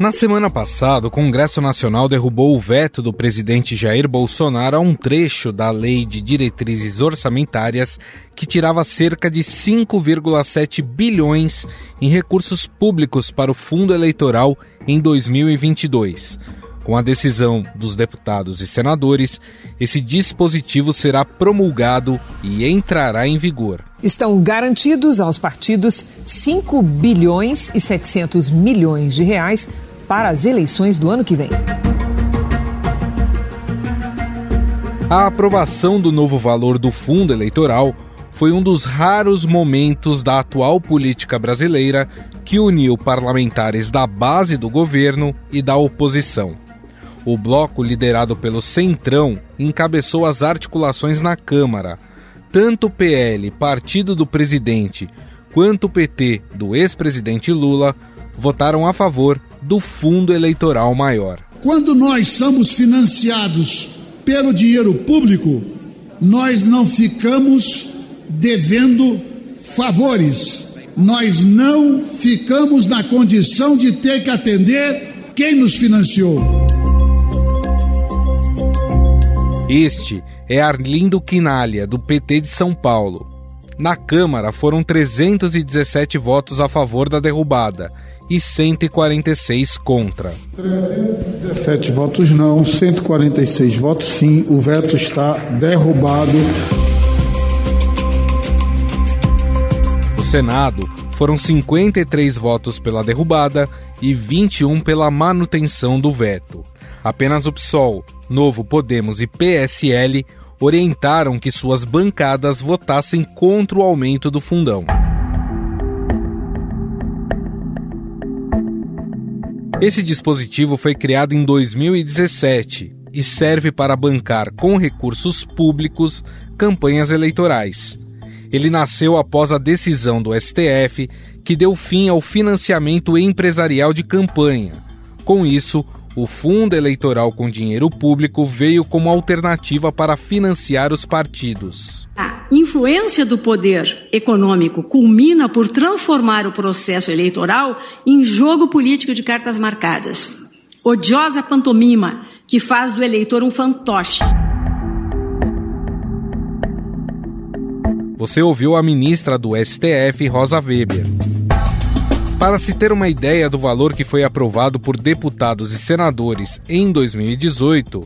Na semana passada, o Congresso Nacional derrubou o veto do presidente Jair Bolsonaro a um trecho da Lei de Diretrizes Orçamentárias que tirava cerca de 5,7 bilhões em recursos públicos para o fundo eleitoral em 2022. Com a decisão dos deputados e senadores, esse dispositivo será promulgado e entrará em vigor. Estão garantidos aos partidos 5 bilhões e 700 milhões de reais para as eleições do ano que vem. A aprovação do novo valor do fundo eleitoral foi um dos raros momentos da atual política brasileira que uniu parlamentares da base do governo e da oposição. O bloco liderado pelo Centrão encabeçou as articulações na Câmara. Tanto o PL, partido do presidente, quanto o PT do ex-presidente Lula votaram a favor do fundo eleitoral maior. Quando nós somos financiados pelo dinheiro público, nós não ficamos devendo favores. Nós não ficamos na condição de ter que atender quem nos financiou. Este é Arlindo Quinalha, do PT de São Paulo. Na Câmara foram 317 votos a favor da derrubada e 146 contra. 317 votos não, 146 votos sim. O veto está derrubado. No Senado, foram 53 votos pela derrubada e 21 pela manutenção do veto. Apenas o PSOL, Novo Podemos e PSL orientaram que suas bancadas votassem contra o aumento do fundão. Esse dispositivo foi criado em 2017 e serve para bancar com recursos públicos campanhas eleitorais. Ele nasceu após a decisão do STF que deu fim ao financiamento empresarial de campanha. Com isso, o fundo eleitoral com dinheiro público veio como alternativa para financiar os partidos. A influência do poder econômico culmina por transformar o processo eleitoral em jogo político de cartas marcadas. Odiosa pantomima que faz do eleitor um fantoche. Você ouviu a ministra do STF, Rosa Weber. Para se ter uma ideia do valor que foi aprovado por deputados e senadores em 2018,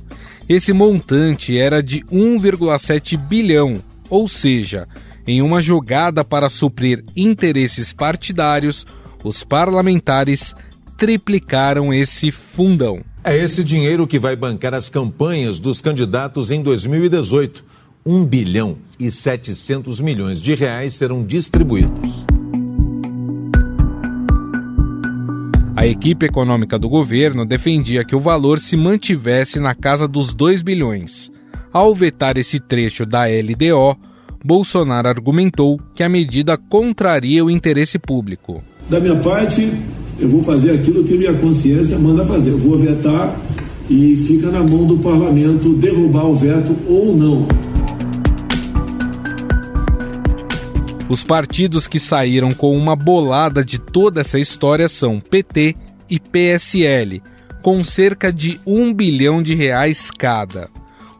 esse montante era de 1,7 bilhão, ou seja, em uma jogada para suprir interesses partidários, os parlamentares triplicaram esse fundão. É esse dinheiro que vai bancar as campanhas dos candidatos em 2018. 1 bilhão e 700 milhões de reais serão distribuídos. A equipe econômica do governo defendia que o valor se mantivesse na casa dos 2 bilhões. Ao vetar esse trecho da LDO, Bolsonaro argumentou que a medida contraria o interesse público. Da minha parte, eu vou fazer aquilo que minha consciência manda fazer. Eu vou vetar e fica na mão do parlamento derrubar o veto ou não. Os partidos que saíram com uma bolada de toda essa história são PT e PSL, com cerca de um bilhão de reais cada.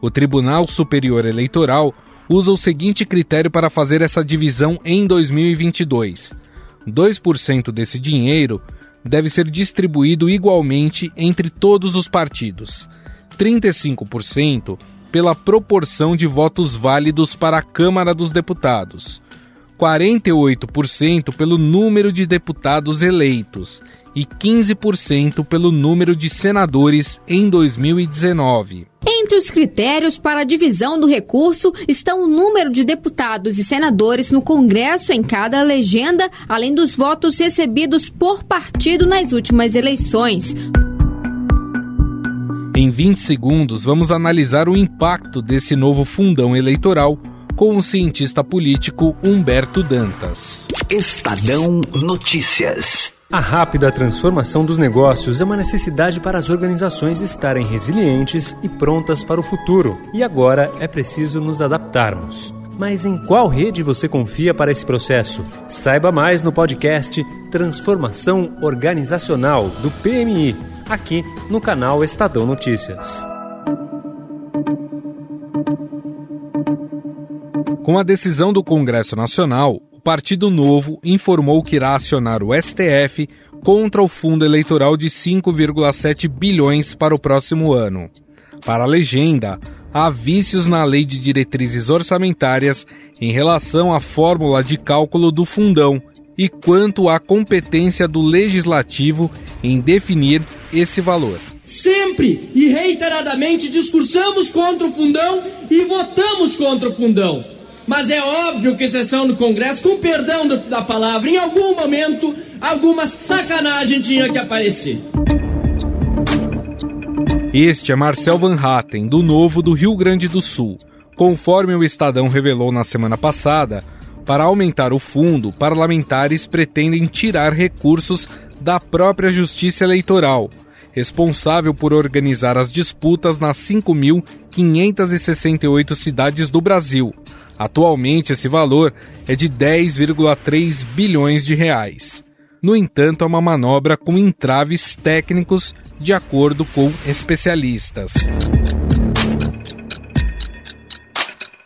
O Tribunal Superior Eleitoral usa o seguinte critério para fazer essa divisão em 2022: 2% desse dinheiro deve ser distribuído igualmente entre todos os partidos, 35% pela proporção de votos válidos para a Câmara dos Deputados, 48% pelo número de deputados eleitos e 15% pelo número de senadores em 2019. Entre os critérios para a divisão do recurso estão o número de deputados e senadores no Congresso em cada legenda, além dos votos recebidos por partido nas últimas eleições. Em 20 segundos, vamos analisar o impacto desse novo fundão eleitoral com o cientista político Humberto Dantas. Estadão Notícias. A rápida transformação dos negócios é uma necessidade para as organizações estarem resilientes e prontas para o futuro. E agora é preciso nos adaptarmos. Mas em qual rede você confia para esse processo? Saiba mais no podcast Transformação Organizacional do PMI, aqui no canal Estadão Notícias. Com a decisão do Congresso Nacional, o Partido Novo informou que irá acionar o STF contra o fundo eleitoral de 5,7 bilhões para o próximo ano. Para a legenda, há vícios na lei de diretrizes orçamentárias em relação à fórmula de cálculo do fundão e quanto à competência do legislativo em definir esse valor. Sempre e reiteradamente discursamos contra o fundão e votamos contra o fundão. Mas é óbvio que sessão do Congresso, com perdão da palavra, em algum momento, alguma sacanagem tinha que aparecer. Este é Marcel Van Hatten, do Novo do Rio Grande do Sul. Conforme o Estadão revelou na semana passada, para aumentar o fundo, parlamentares pretendem tirar recursos da própria Justiça Eleitoral, responsável por organizar as disputas nas 5.568 cidades do Brasil. Atualmente, esse valor é de 10,3 bilhões de reais. No entanto, é uma manobra com entraves técnicos de acordo com especialistas.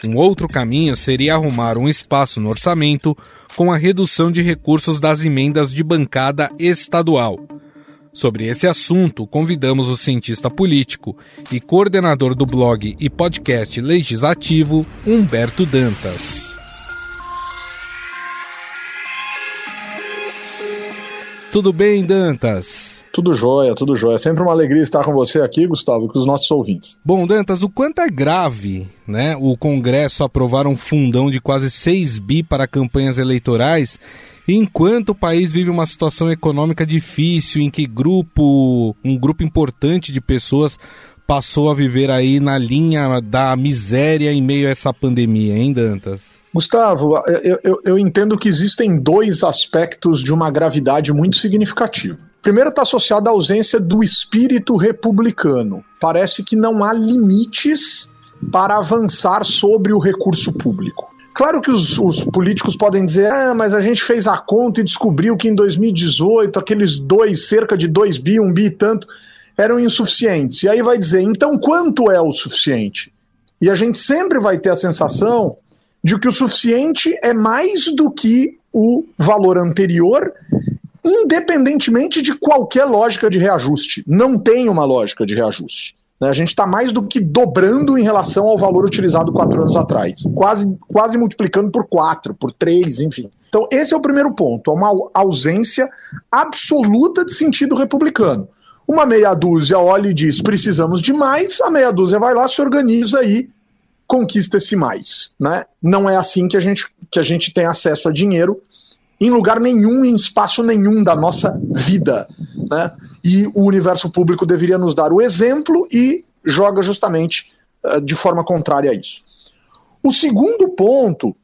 Um outro caminho seria arrumar um espaço no orçamento com a redução de recursos das emendas de bancada estadual. Sobre esse assunto, convidamos o cientista político e coordenador do blog e podcast legislativo, Humberto Dantas. Tudo bem, Dantas? Tudo jóia, tudo jóia. É sempre uma alegria estar com você aqui, Gustavo, e com os nossos ouvintes. Bom, Dantas, o quanto é grave né, o Congresso aprovar um fundão de quase 6 bi para campanhas eleitorais, enquanto o país vive uma situação econômica difícil, em que grupo, um grupo importante de pessoas passou a viver aí na linha da miséria em meio a essa pandemia, hein, Dantas? Gustavo, eu, eu, eu entendo que existem dois aspectos de uma gravidade muito significativa. Primeiro está associado à ausência do espírito republicano. Parece que não há limites para avançar sobre o recurso público. Claro que os, os, políticos podem dizer, ah, mas a gente fez a conta e descobriu que em 2018 aqueles dois, cerca de 2 bi, 1 um bi e tanto, eram insuficientes. E aí vai dizer, então quanto é o suficiente? E a gente sempre vai ter a sensação de que o suficiente é mais do que o valor anterior independentemente de qualquer lógica de reajuste. Não tem uma lógica de reajuste. Né? A gente está mais do que dobrando em relação ao valor utilizado quatro anos atrás. Quase, quase multiplicando por quatro, por três, enfim. Então, esse é o primeiro ponto. É uma ausência absoluta de sentido republicano. Uma meia dúzia olha e diz: precisamos de mais, a meia dúzia vai lá, se organiza e conquista esse mais. Né? Não é assim que a gente, que a gente tem acesso a dinheiro em lugar nenhum, em espaço nenhum da nossa vida. Né? E o universo público deveria nos dar o exemplo e joga justamente uh, de forma contrária a isso. O segundo ponto,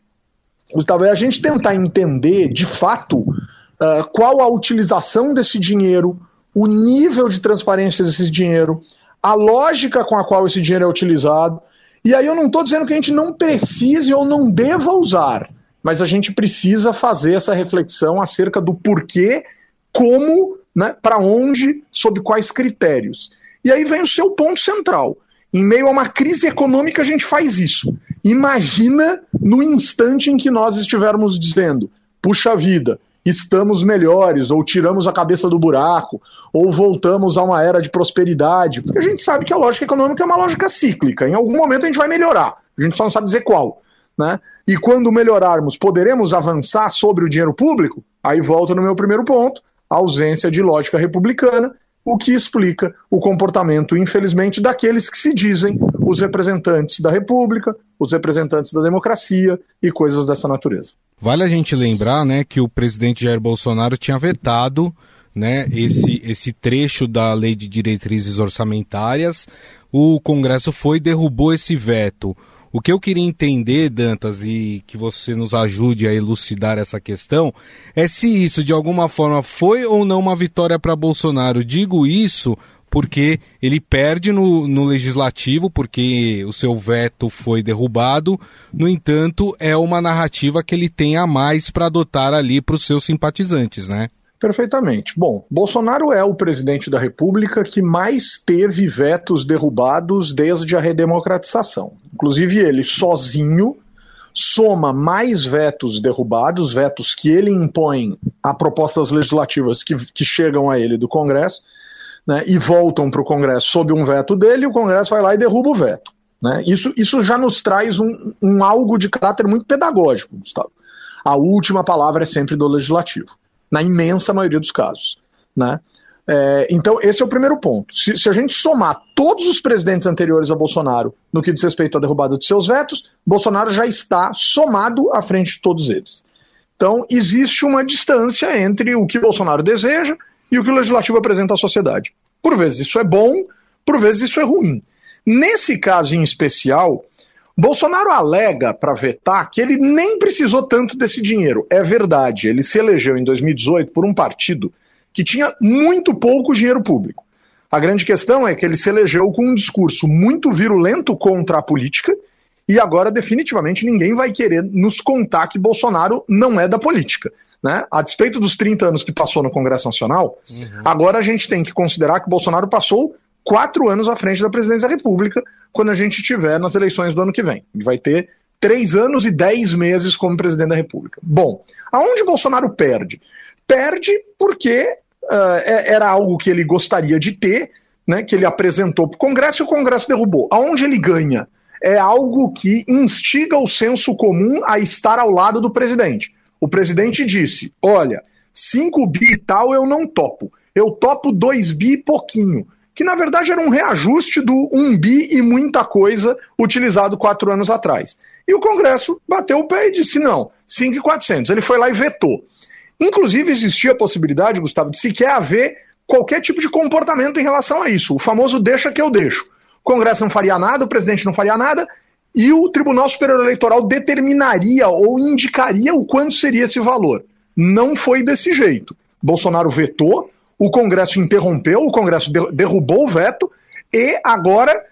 Gustavo, é a gente tentar entender de fato uh, qual a utilização desse dinheiro, o nível de transparência desse dinheiro, a lógica com a qual esse dinheiro é utilizado. E aí eu não estou dizendo que a gente não precise ou não deva usar mas a gente precisa fazer essa reflexão acerca do porquê, como, né, para onde, sob quais critérios. E aí vem o seu ponto central. Em meio a uma crise econômica, a gente faz isso. Imagina no instante em que nós estivermos dizendo: puxa vida, estamos melhores, ou tiramos a cabeça do buraco, ou voltamos a uma era de prosperidade. Porque a gente sabe que a lógica econômica é uma lógica cíclica. Em algum momento a gente vai melhorar. A gente só não sabe dizer qual. Né? E quando melhorarmos, poderemos avançar sobre o dinheiro público? Aí volta no meu primeiro ponto, a ausência de lógica republicana, o que explica o comportamento, infelizmente, daqueles que se dizem os representantes da República, os representantes da democracia e coisas dessa natureza. Vale a gente lembrar né, que o presidente Jair Bolsonaro tinha vetado né, esse, esse trecho da lei de diretrizes orçamentárias. O Congresso foi e derrubou esse veto. O que eu queria entender, Dantas, e que você nos ajude a elucidar essa questão, é se isso de alguma forma foi ou não uma vitória para Bolsonaro. Digo isso porque ele perde no, no legislativo, porque o seu veto foi derrubado. No entanto, é uma narrativa que ele tem a mais para adotar ali para os seus simpatizantes, né? Perfeitamente. Bom, Bolsonaro é o presidente da República que mais teve vetos derrubados desde a redemocratização. Inclusive, ele sozinho soma mais vetos derrubados, vetos que ele impõe a propostas legislativas que, que chegam a ele do Congresso, né, e voltam para o Congresso sob um veto dele, o Congresso vai lá e derruba o veto. Né? Isso, isso já nos traz um, um algo de caráter muito pedagógico, Gustavo. A última palavra é sempre do legislativo na imensa maioria dos casos. Né? É, então, esse é o primeiro ponto. Se, se, a gente somar todos os presidentes anteriores a Bolsonaro no que diz respeito à derrubada de seus vetos, Bolsonaro já está somado à frente de todos eles. Então, existe uma distância entre o que Bolsonaro deseja e o que o legislativo apresenta à sociedade. Por vezes isso é bom, por vezes isso é ruim. Nesse caso em especial, Bolsonaro alega para vetar que ele nem precisou tanto desse dinheiro. É verdade, ele se elegeu em 2018 por um partido que tinha muito pouco dinheiro público. A grande questão é que ele se elegeu com um discurso muito virulento contra a política e agora definitivamente ninguém vai querer nos contar que Bolsonaro não é da política. Né? A despeito dos 30 anos que passou no Congresso Nacional, uhum. agora a gente tem que considerar que Bolsonaro passou quatro anos à frente da presidência da República quando a gente tiver nas eleições do ano que vem. Ele vai ter três anos e dez meses como presidente da República. Bom, aonde Bolsonaro perde? Perde porque uh, era algo que ele gostaria de ter, né, que ele apresentou para o Congresso e o Congresso derrubou. Aonde ele ganha? É algo que instiga o senso comum a estar ao lado do presidente. O presidente disse: olha, 5 bi e tal eu não topo. Eu topo 2 bi e pouquinho que na verdade era um reajuste do 1 bi e muita coisa utilizado quatro anos atrás. E o Congresso bateu o pé e disse não, 5,400. Ele foi lá e vetou. Inclusive existia a possibilidade, Gustavo, de sequer haver qualquer tipo de comportamento em relação a isso. O famoso deixa que eu deixo. O Congresso não faria nada, o presidente não faria nada, e o Tribunal Superior Eleitoral determinaria ou indicaria o quanto seria esse valor. Não foi desse jeito. Bolsonaro vetou, o Congresso interrompeu, o Congresso derrubou o veto e agora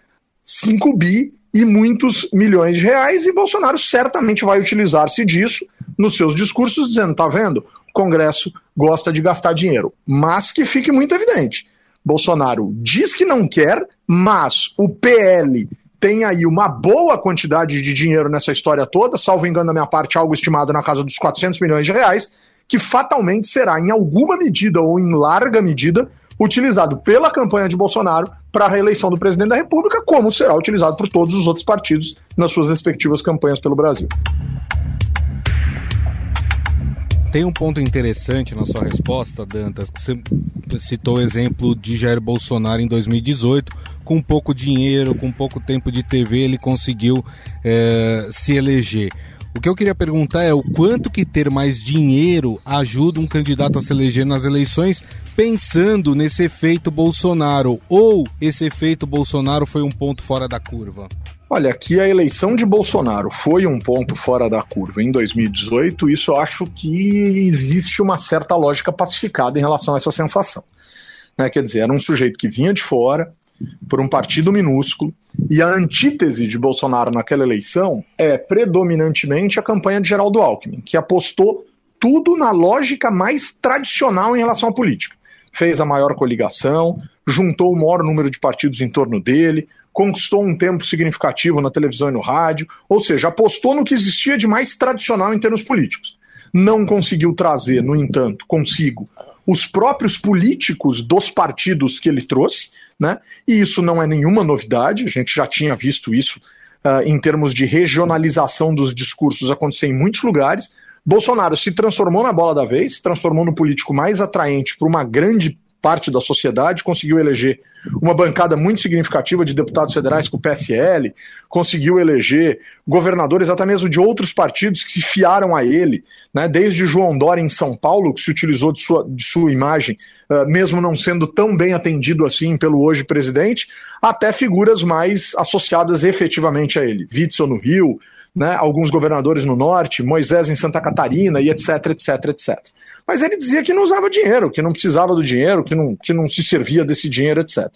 5 bi e muitos milhões de reais, e Bolsonaro certamente vai utilizar-se disso nos seus discursos, dizendo: tá vendo? O Congresso gosta de gastar dinheiro. Mas que fique muito evidente: Bolsonaro diz que não quer, mas o PL tem aí uma boa quantidade de dinheiro nessa história toda, salvo engano da minha parte, algo estimado na casa dos 400 milhões de reais que fatalmente será, em alguma medida ou em larga medida, utilizado pela campanha de Bolsonaro para a reeleição do presidente da República, como será utilizado por todos os outros partidos nas suas respectivas campanhas pelo Brasil. Tem um ponto interessante na sua resposta, Dantas, que você citou o exemplo de Jair Bolsonaro em 2018. Com pouco dinheiro, com pouco tempo de TV, ele conseguiu é, se eleger. O que eu queria perguntar é o quanto que ter mais dinheiro ajuda um candidato a se eleger nas eleições, pensando nesse efeito Bolsonaro, ou esse efeito Bolsonaro foi um ponto fora da curva? Olha, que a eleição de Bolsonaro foi um ponto fora da curva em 2018, isso eu acho que existe uma certa lógica pacificada em relação a essa sensação. Né? Quer dizer, era um sujeito que vinha de fora, por um partido minúsculo, e a antítese de Bolsonaro naquela eleição é predominantemente a campanha de Geraldo Alckmin, que apostou tudo na lógica mais tradicional em relação à política. Fez a maior coligação, juntou o maior número de partidos em torno dele, conquistou um tempo significativo na televisão e no rádio, ou seja, apostou no que existia de mais tradicional em termos políticos. Não conseguiu trazer, no entanto, consigo os próprios políticos dos partidos que ele trouxe, né? E isso não é nenhuma novidade, a gente já tinha visto isso uh, em termos de regionalização dos discursos acontecer em muitos lugares. Bolsonaro se transformou na bola da vez, se transformou no político mais atraente para uma grande parte da sociedade, conseguiu eleger uma bancada muito significativa de deputados federais com o PSL, conseguiu eleger governadores até mesmo de outros partidos que se fiaram a ele, né, desde João Dória em São Paulo, que se utilizou de sua, de sua imagem, uh, mesmo não sendo tão bem atendido assim pelo hoje presidente, até figuras mais associadas efetivamente a ele. Witzel no Rio, né, alguns governadores no norte, Moisés em Santa Catarina e etc, etc, etc. Mas ele dizia que não usava dinheiro, que não precisava do dinheiro, que não, que não se servia desse dinheiro, etc.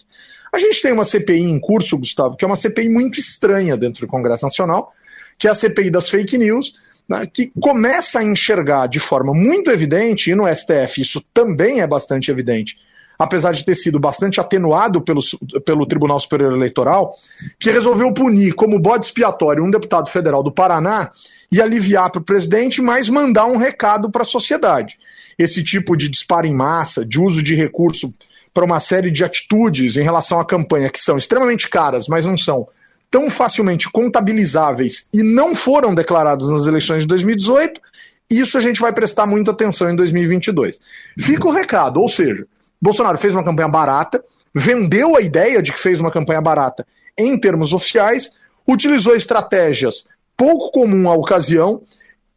A gente tem uma CPI em curso, Gustavo, que é uma CPI muito estranha dentro do Congresso Nacional, que é a CPI das fake news, né, que começa a enxergar de forma muito evidente, e no STF isso também é bastante evidente, apesar de ter sido bastante atenuado pelo, pelo Tribunal Superior Eleitoral, que resolveu punir como bode expiatório um deputado federal do Paraná e aliviar para o presidente, mas mandar um recado para a sociedade. Esse tipo de disparo em massa, de uso de recurso para uma série de atitudes em relação à campanha que são extremamente caras, mas não são tão facilmente contabilizáveis e não foram declaradas nas eleições de 2018, isso a gente vai prestar muita atenção em 2022. Fica o recado, ou seja, Bolsonaro fez uma campanha barata, vendeu a ideia de que fez uma campanha barata em termos oficiais, utilizou estratégias pouco comum à ocasião,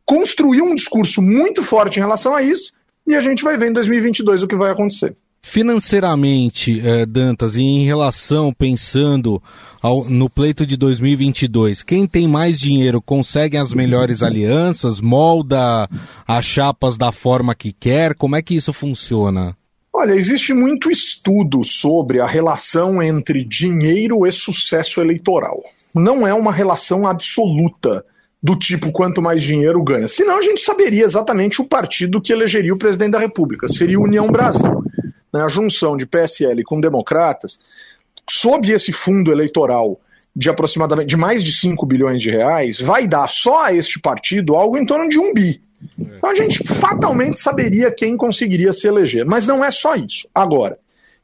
construiu um discurso muito forte em relação a isso, e a gente vai ver em 2022 o que vai acontecer. Financeiramente, eh, Dantas, e em relação, pensando ao, no pleito de 2022, quem tem mais dinheiro consegue as melhores alianças, molda as chapas da forma que quer? Como é que isso funciona? Olha, existe muito estudo sobre a relação entre dinheiro e sucesso eleitoral. Não é uma relação absoluta do tipo quanto mais dinheiro ganha. Senão a gente saberia exatamente o partido que elegeria o presidente da República. Seria União Brasil. Né? A junção de PSL com democratas, sob esse fundo eleitoral de aproximadamente de mais de 5 bilhões de reais, vai dar só a este partido algo em torno de um bi. Então a gente fatalmente saberia quem conseguiria se eleger. Mas não é só isso. Agora,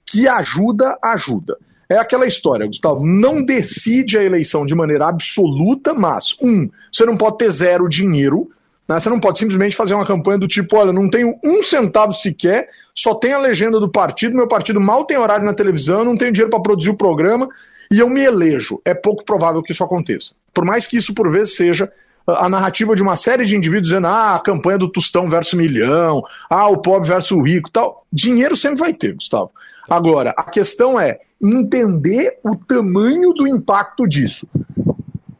que ajuda, ajuda. É aquela história, Gustavo, não decide a eleição de maneira absoluta, mas, um, você não pode ter zero dinheiro, né? você não pode simplesmente fazer uma campanha do tipo, olha, não tenho um centavo sequer, só tem a legenda do partido, meu partido mal tem horário na televisão, não tenho dinheiro para produzir o programa e eu me elejo. É pouco provável que isso aconteça. Por mais que isso, por vezes, seja a narrativa de uma série de indivíduos dizendo ah, a campanha do Tostão versus Milhão, ah, o pobre versus o rico tal. Dinheiro sempre vai ter, Gustavo. Agora, a questão é entender o tamanho do impacto disso.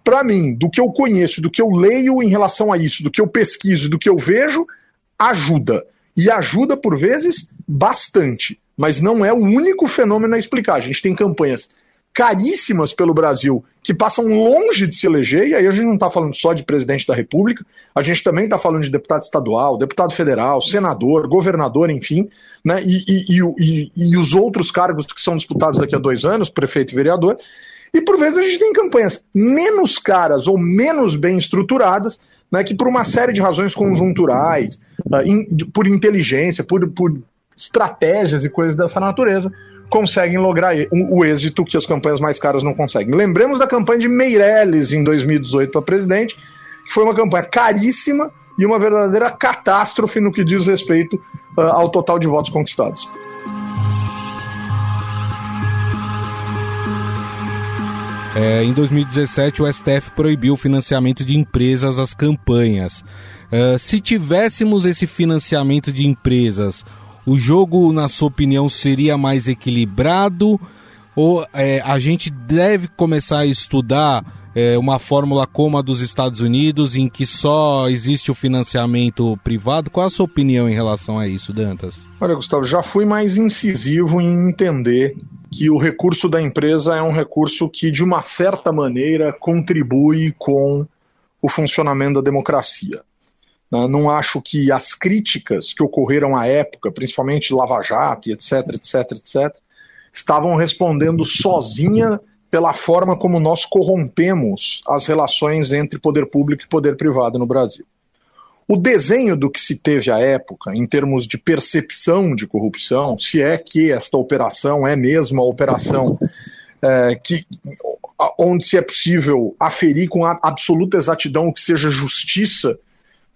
Para mim, do que eu conheço, do que eu leio em relação a isso, do que eu pesquiso, do que eu vejo, ajuda. E ajuda, por vezes, bastante. Mas não é o único fenômeno a explicar. A gente tem campanhas caríssimas pelo Brasil, que passam longe de se eleger, e aí a gente não está falando só de presidente da República, a gente também está falando de deputado estadual, deputado federal, senador, governador, enfim, né, e, e, e, e os outros cargos que são disputados daqui a dois anos, prefeito e vereador, e por vezes a gente tem campanhas menos caras ou menos bem estruturadas, né, que por uma série de razões conjunturais, in, por inteligência, por, por estratégias e coisas dessa natureza, conseguem lograr o êxito que as campanhas mais caras não conseguem. Lembremos da campanha de Meirelles em 2018 para presidente, que foi uma campanha caríssima e uma verdadeira catástrofe no que diz respeito uh, ao total de votos conquistados. É, em 2017, o STF proibiu o financiamento de empresas às campanhas. Uh, se tivéssemos esse financiamento de empresas, o jogo, na sua opinião, seria mais equilibrado? Ou é, a gente deve começar a estudar é, uma fórmula como a dos Estados Unidos, em que só existe o financiamento privado? Qual a sua opinião em relação a isso, Dantas? Olha, Gustavo, já fui mais incisivo em entender que o recurso da empresa é um recurso que, de uma certa maneira, contribui com o funcionamento da democracia. Né? Não acho que as críticas que ocorreram à época, principalmente Lava Jato etc, etc, etc, estavam respondendo sozinha pela forma como nós corrompemos as relações entre poder público e poder privado no Brasil. O desenho do que se teve à época, em termos de percepção de corrupção, se é que esta operação é mesmo a operação é, que, onde se é possível aferir com absoluta exatidão o que seja justiça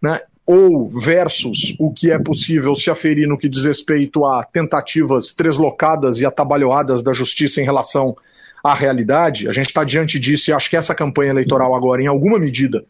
né, ou versus o que é possível se aferir no que diz respeito a tentativas treslocadas e atabalhoadas da justiça em relação à realidade. A gente está diante disso e acho que essa campanha eleitoral agora, em alguma medida,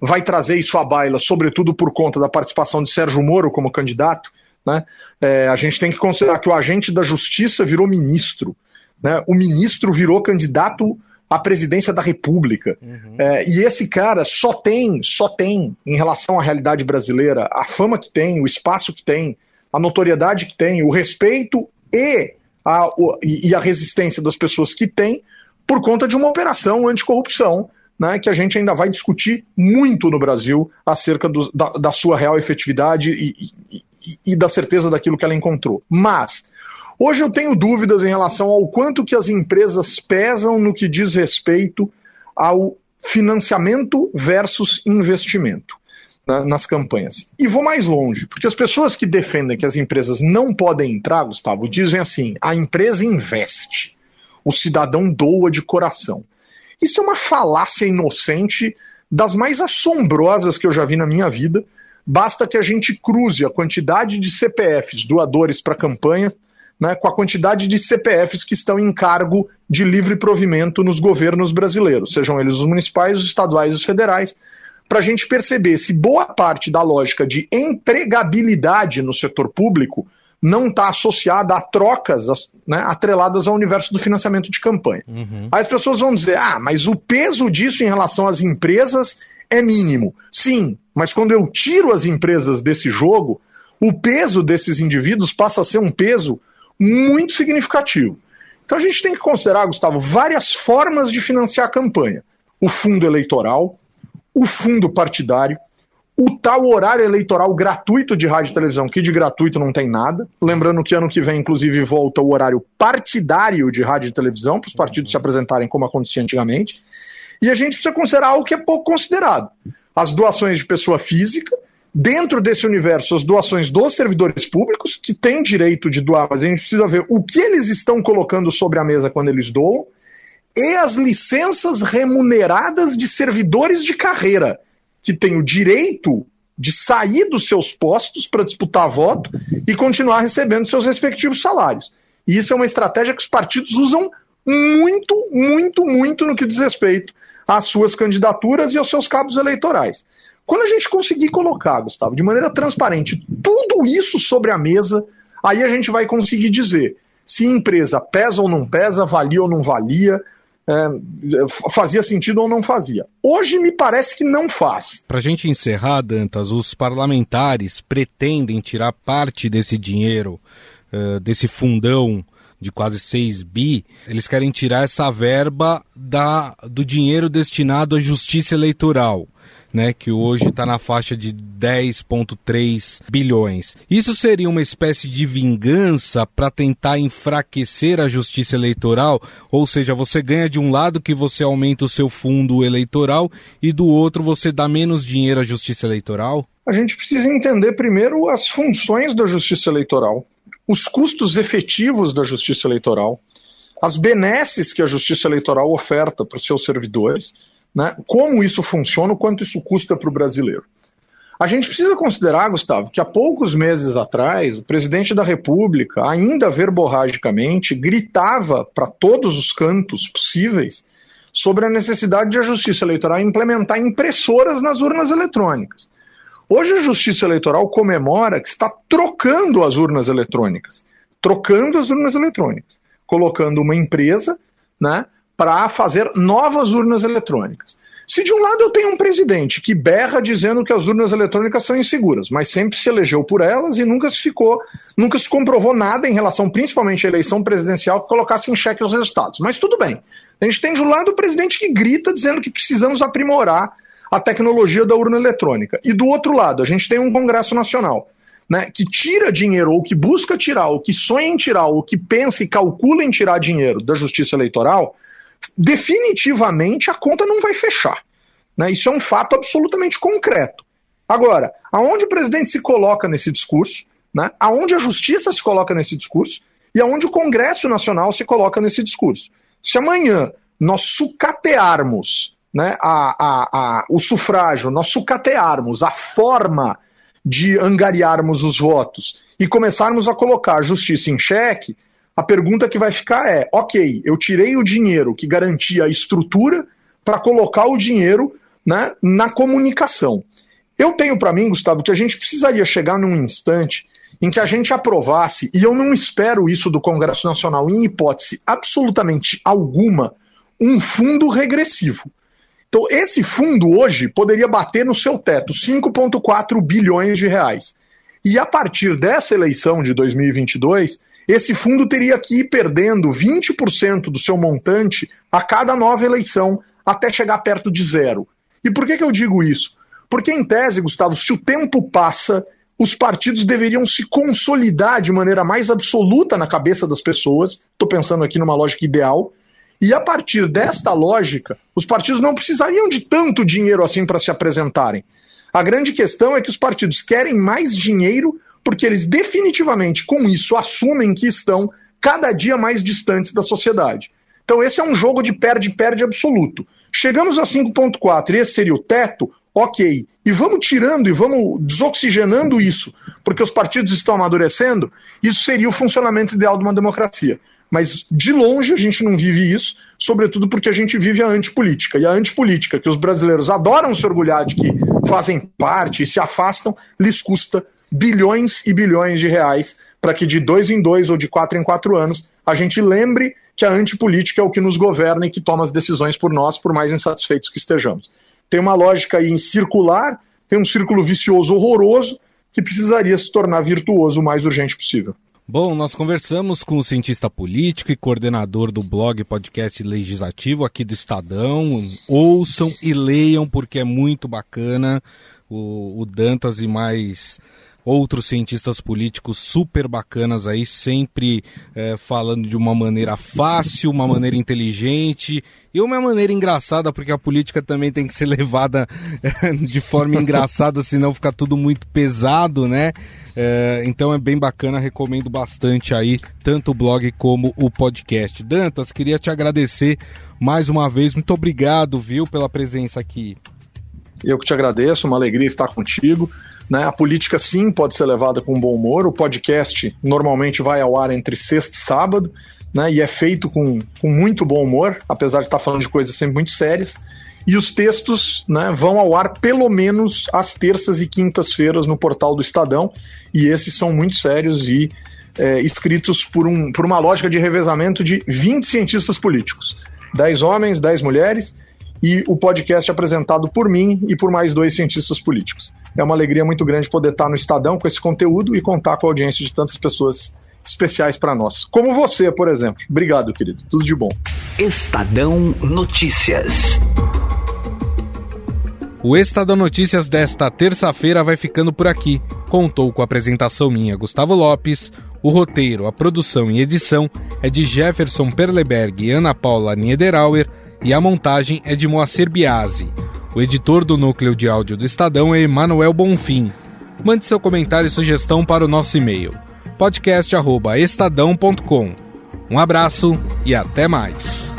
vai trazer isso à baila, sobretudo por conta da participação de Sérgio Moro como candidato. Né? É, a gente tem que considerar que o agente da justiça virou ministro. Né? O ministro virou candidato à presidência da República. Uhum. É, e esse cara só tem, só tem, em relação à realidade brasileira, a fama que tem, o espaço que tem, a notoriedade que tem, o respeito e a, o, e a resistência das pessoas que tem por conta de uma operação anticorrupção. Né, que a gente ainda vai discutir muito no Brasil acerca do, da, da, sua real efetividade e, e, e da certeza daquilo que ela encontrou. Mas Hoje eu tenho dúvidas em relação ao quanto que as empresas pesam no que diz respeito ao financiamento versus investimento né, nas campanhas. E vou mais longe, porque as pessoas que defendem que as empresas não podem entrar, Gustavo, dizem assim: a empresa investe, o cidadão doa de coração. Isso é uma falácia inocente das mais assombrosas que eu já vi na minha vida. Basta que a gente cruze a quantidade de CPFs doadores para campanha né, com a quantidade de CPFs que estão em cargo de livre provimento nos governos brasileiros, sejam eles os municipais, os estaduais e os federais, para a gente perceber se boa parte da lógica de empregabilidade no setor público não está associada a trocas né, atreladas ao universo do financiamento de campanha. Uhum. Aí as pessoas vão dizer: ah, mas o peso disso em relação às empresas é mínimo. Sim, mas quando eu tiro as empresas desse jogo, o peso desses indivíduos passa a ser um peso muito significativo. Então a gente tem que considerar, Gustavo, várias formas de financiar a campanha: o fundo eleitoral, o fundo partidário, o tal horário eleitoral gratuito de rádio e televisão, que de gratuito não tem nada. Lembrando que ano que vem, inclusive, volta o horário partidário de rádio e televisão, para os partidos se apresentarem como acontecia antigamente. E a gente precisa considerar algo que é pouco considerado: as doações de pessoa física dentro desse universo as doações dos servidores públicos, que têm direito de doar, mas a gente precisa ver o que eles estão colocando sobre a mesa quando eles doam, e as licenças remuneradas de servidores de carreira, que têm o direito de sair dos seus postos para disputar voto e continuar recebendo seus respectivos salários. E isso é uma estratégia que os partidos usam muito, muito, muito no que diz respeito às suas candidaturas e aos seus cabos eleitorais. Quando a gente conseguir colocar, Gustavo, de maneira transparente, tudo isso sobre a mesa, aí a gente vai conseguir dizer se empresa pesa ou não pesa, valia ou não valia, é, fazia sentido ou não fazia. Hoje me parece que não faz. Para a gente encerrar, Dantas, os parlamentares pretendem tirar parte desse dinheiro, uh, desse fundão de quase 6 bi, eles querem tirar essa verba da, do dinheiro destinado à justiça eleitoral né, que hoje está na faixa de 10,3 bilhões. Isso seria uma espécie de vingança para tentar enfraquecer a justiça eleitoral? Ou seja, você ganha de um lado que você aumenta o seu fundo eleitoral e do outro você dá menos dinheiro à justiça eleitoral? A gente precisa entender primeiro as funções da justiça eleitoral, os custos efetivos da justiça eleitoral, as benesses que a justiça eleitoral oferta para os seus servidores né, como isso funciona, o quanto isso custa para o brasileiro. A gente precisa considerar, Gustavo, que há poucos meses atrás, o presidente da República, ainda verborragicamente, gritava para todos os cantos possíveis sobre a necessidade de a Justiça Eleitoral implementar impressoras nas urnas eletrônicas. Hoje a Justiça Eleitoral comemora que está trocando as urnas eletrônicas, trocando as urnas eletrônicas, colocando uma empresa, né, para fazer novas urnas eletrônicas. Se de um lado eu tenho um presidente que berra dizendo que as urnas eletrônicas são inseguras, mas sempre se elegeu por elas e nunca se ficou, nunca se comprovou nada em relação principalmente à eleição presidencial que colocasse em xeque os resultados. Mas tudo bem. A gente tem de um lado o presidente que grita dizendo que precisamos aprimorar a tecnologia da urna eletrônica. E do outro lado, a gente tem um Congresso Nacional né, que tira dinheiro, ou que busca tirar, ou que sonha em tirar, ou que pensa e calcula em tirar dinheiro da justiça eleitoral, definitivamente a conta não vai fechar. Né? Isso é um fato absolutamente concreto. Agora, aonde o presidente se coloca nesse discurso, né? aonde a justiça se coloca nesse discurso e aonde o Congresso Nacional se coloca nesse discurso. Se amanhã nós sucatearmos né, a, a, a, o sufrágio, nós sucatearmos a forma de angariarmos os votos e começarmos a colocar a justiça em xeque, a pergunta que vai ficar é: ok, eu tirei o dinheiro que garantia a estrutura para colocar o dinheiro né, na comunicação. Eu tenho para mim, Gustavo, que a gente precisaria chegar num instante em que a gente aprovasse, e eu não espero isso do Congresso Nacional em hipótese absolutamente alguma, um fundo regressivo. Então, esse fundo hoje poderia bater no seu teto 5,4 bilhões de reais. E a partir dessa eleição de 2022, esse fundo teria que ir perdendo 20% do seu montante a cada nova eleição, até chegar perto de zero. E por que, que eu digo isso? Porque, em tese, Gustavo, se o tempo passa, os partidos deveriam se consolidar de maneira mais absoluta na cabeça das pessoas. Estou pensando aqui numa lógica ideal. E a partir desta lógica, os partidos não precisariam de tanto dinheiro assim para se apresentarem. A grande questão é que os partidos querem mais dinheiro porque eles definitivamente, com isso, assumem que estão cada dia mais distantes da sociedade. Então, esse é um jogo de perde-perde absoluto. Chegamos a 5,4 e esse seria o teto, ok. E vamos tirando e vamos desoxigenando isso, porque os partidos estão amadurecendo, isso seria o funcionamento ideal de uma democracia. Mas de longe a gente não vive isso, sobretudo porque a gente vive a antipolítica. E a antipolítica, que os brasileiros adoram se orgulhar de que fazem parte e se afastam, lhes custa bilhões e bilhões de reais para que de dois em dois ou de quatro em quatro anos a gente lembre que a antipolítica é o que nos governa e que toma as decisões por nós, por mais insatisfeitos que estejamos. Tem uma lógica aí em circular, tem um círculo vicioso horroroso que precisaria se tornar virtuoso o mais urgente possível. Bom, nós conversamos com o cientista político e coordenador do blog Podcast Legislativo aqui do Estadão. Ouçam e leiam porque é muito bacana. O, o Dantas e mais outros cientistas políticos super bacanas aí, sempre é, falando de uma maneira fácil, uma maneira inteligente e uma maneira engraçada, porque a política também tem que ser levada é, de forma engraçada, senão fica tudo muito pesado, né? É, então é bem bacana, recomendo bastante aí, tanto o blog como o podcast. Dantas, queria te agradecer mais uma vez, muito obrigado, viu, pela presença aqui. Eu que te agradeço, uma alegria estar contigo. Né? A política, sim, pode ser levada com bom humor. O podcast normalmente vai ao ar entre sexta e sábado, né? e é feito com, com muito bom humor, apesar de estar falando de coisas sempre muito sérias. E os textos né, vão ao ar pelo menos às terças e quintas-feiras no portal do Estadão, e esses são muito sérios e é, escritos por, um, por uma lógica de revezamento de 20 cientistas políticos. 10 homens, 10 mulheres, e o podcast apresentado por mim e por mais dois cientistas políticos. É uma alegria muito grande poder estar no Estadão com esse conteúdo e contar com a audiência de tantas pessoas especiais para nós. Como você, por exemplo. Obrigado, querido. Tudo de bom. Estadão Notícias. O Estadão Notícias desta terça-feira vai ficando por aqui. Contou com a apresentação minha, Gustavo Lopes. O roteiro, a produção e edição é de Jefferson Perleberg e Ana Paula Niederauer e a montagem é de Moacir Biasi. O editor do núcleo de áudio do Estadão é Emanuel Bonfim. Mande seu comentário e sugestão para o nosso e-mail podcast@estadão.com. Um abraço e até mais.